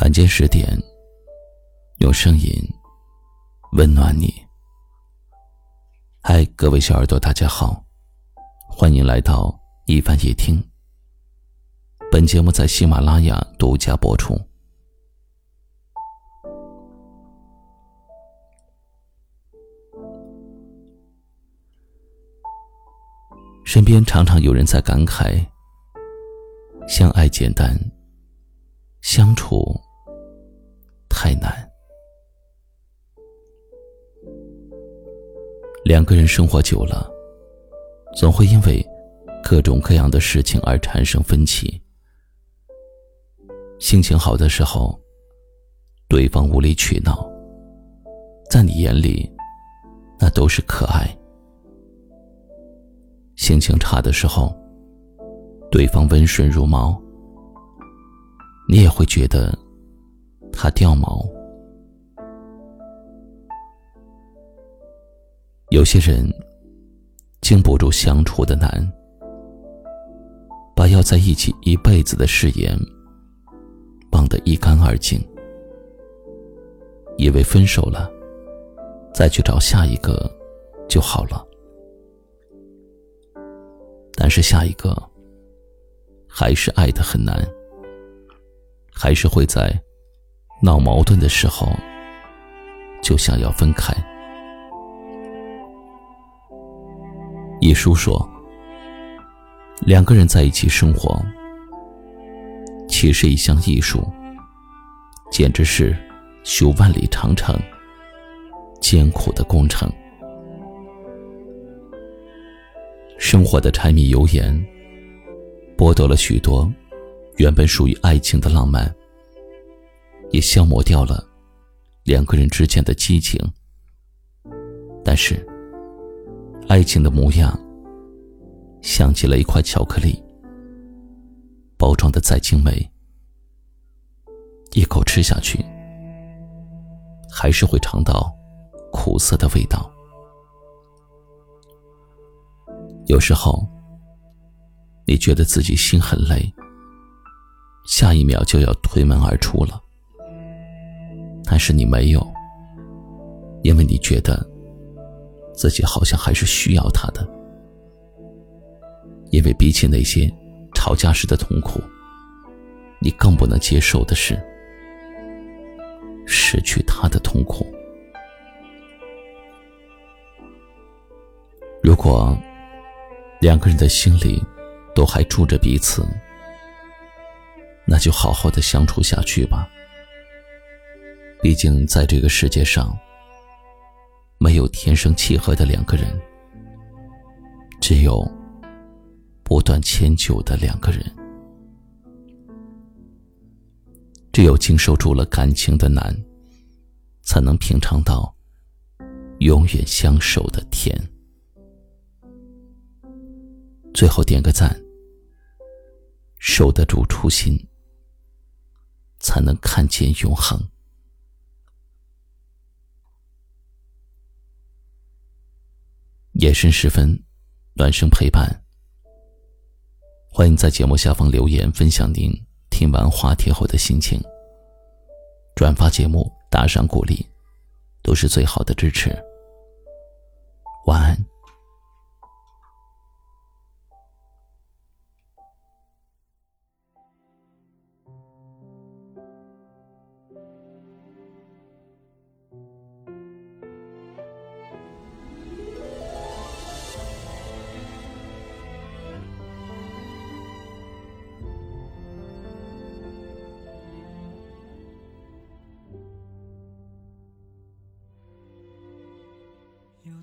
晚间十点，用声音温暖你。嗨，各位小耳朵，大家好，欢迎来到一帆夜听。本节目在喜马拉雅独家播出。身边常常有人在感慨：相爱简单，相处太难。两个人生活久了，总会因为各种各样的事情而产生分歧。心情好的时候，对方无理取闹，在你眼里，那都是可爱。心情差的时候，对方温顺如毛，你也会觉得他掉毛。有些人经不住相处的难，把要在一起一辈子的誓言忘得一干二净，以为分手了再去找下一个就好了。但是下一个，还是爱的很难，还是会在闹矛盾的时候就想要分开。一书说，两个人在一起生活，其实一项艺术，简直是修万里长城，艰苦的工程。生活的柴米油盐，剥夺了许多原本属于爱情的浪漫，也消磨掉了两个人之间的激情。但是，爱情的模样像极了一块巧克力，包装的再精美，一口吃下去，还是会尝到苦涩的味道。有时候，你觉得自己心很累，下一秒就要推门而出了。但是你没有，因为你觉得自己好像还是需要他的。因为比起那些吵架时的痛苦，你更不能接受的是失去他的痛苦。如果。两个人的心里都还住着彼此，那就好好的相处下去吧。毕竟在这个世界上，没有天生契合的两个人，只有不断迁就的两个人。只有经受住了感情的难，才能品尝到永远相守的甜。最后点个赞，守得住初心，才能看见永恒。夜深时分，暖声陪伴。欢迎在节目下方留言分享您听完话题后的心情。转发节目，打赏鼓励，都是最好的支持。晚安。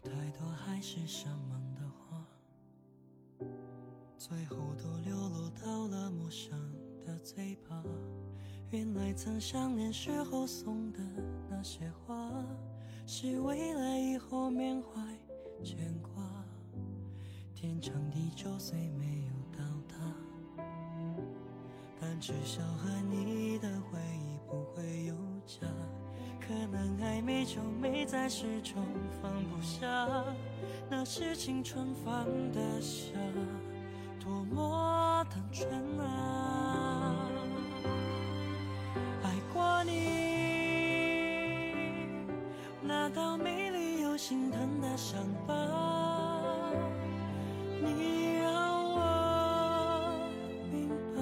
太多海誓山盟的话，最后都流落到了陌生的嘴巴。原来曾相恋时候送的那些话，是未来以后缅怀牵挂。天长地久虽没有到达，但至少和你的回忆。可能暧昧就没在始终放不下，那是青春放得下，多么单纯啊！爱过。你那道美丽又心疼的伤疤，你让我明白，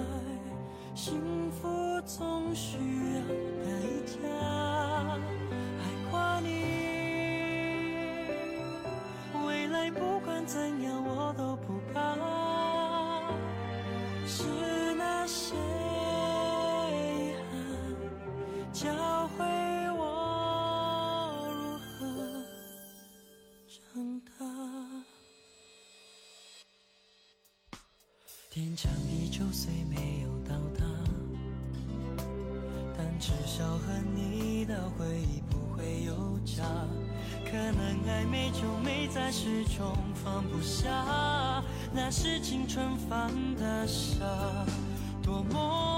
幸福总需天长地久虽没有到达，但至少和你的回忆不会有假。可能爱没就没在始终放不下，那是青春犯的傻，多么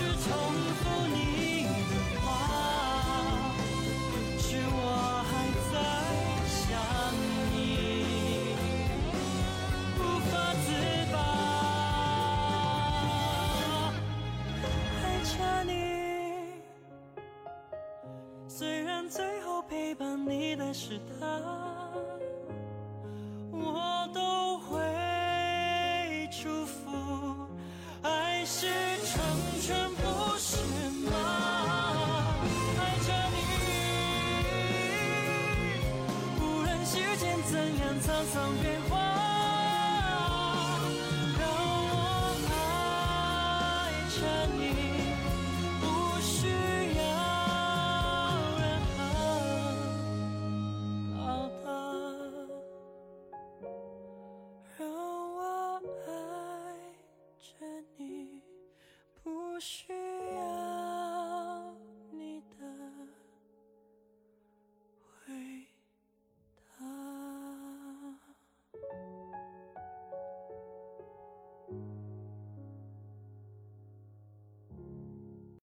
是重复你的话，是我还在想你，无法自拔。爱着你，虽然最后陪伴你的是他。沧桑变化让我爱着你不需要任何报答让我爱着你不需